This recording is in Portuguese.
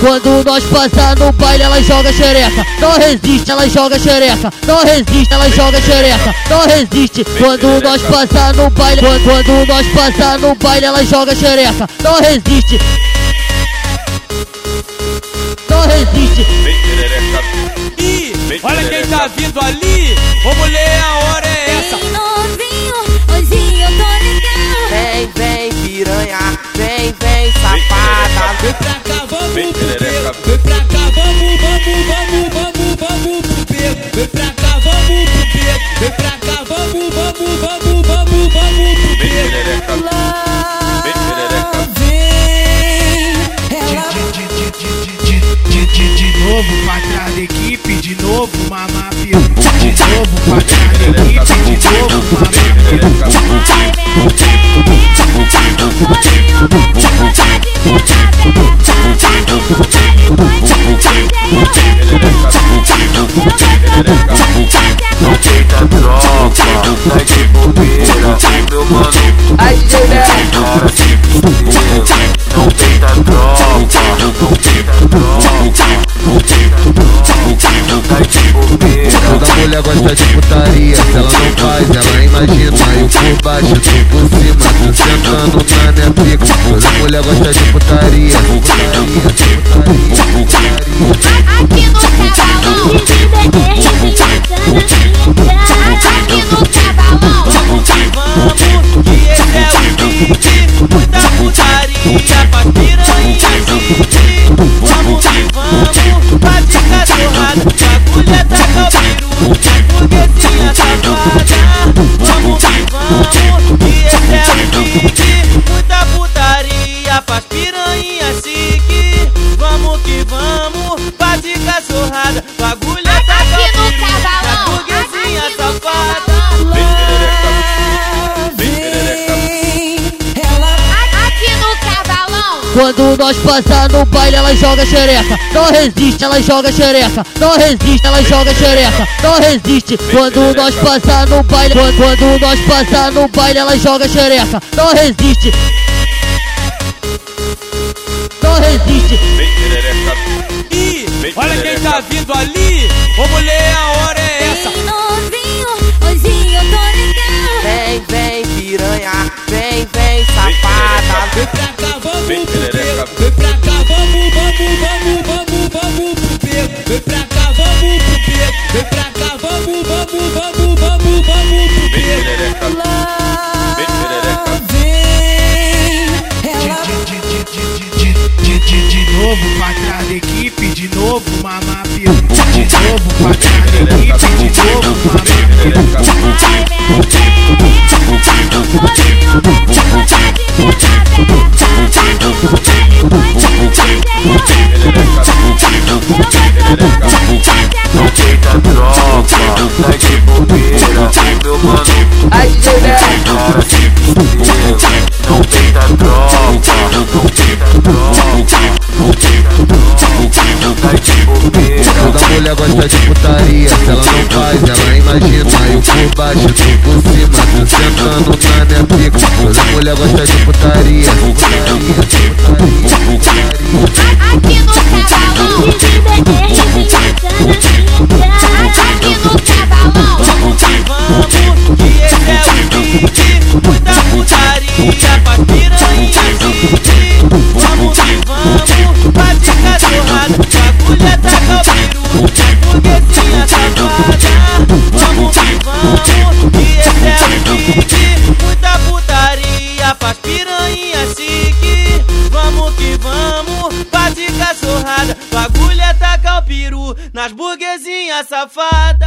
Quando nós passar no baile, ela joga xereca. Não resiste, ela joga xereca. Não resiste, ela joga xereca. Não resiste. Quando nós passar no baile, quando, nós passar no baile, ela joga xereca. Não resiste. Não resiste. Ih, olha quem tá vindo ali. Ô mulher, pro. Vem pra cá, vamos, vamos, vamos, vamos, vamos pro beco. Vem pra cá, vamos pro beco. Vem pra cá, vamos, vamos, vamos, vamos, vamos pro beco. Lá vem ela. de, de, de, de, de, de novo pra trás da equipe, de novo mamá piu. De novo pra trás da equipe, de novo mamá Vai, tá ai. Toda mulher gosta de putaria, ela não faz, ela imagina Eu por baixo, tu por cima, tu sentando na minha pica Toda mulher gosta de putaria, putaria pra Quando nós passar no baile, ela joga xereca. Não resiste, ela joga xereca. Não resiste, ela joga xereca. Não resiste. Quando nós passar no baile, quando, nós passar no baile, ela joga xereca. Não resiste. Não resiste. Ih, olha quem tá vindo ali. Ô mulher, novo pra trás da equipe, de novo mamá piu. De novo pra trás da equipe, de novo mamá piu. Mulher gosta de putaria, se ela não faz, ela imagina Eu por baixo, tu por cima, tu sentando na minha pica Toda mulher gosta de putaria, nas burguesinhas safada.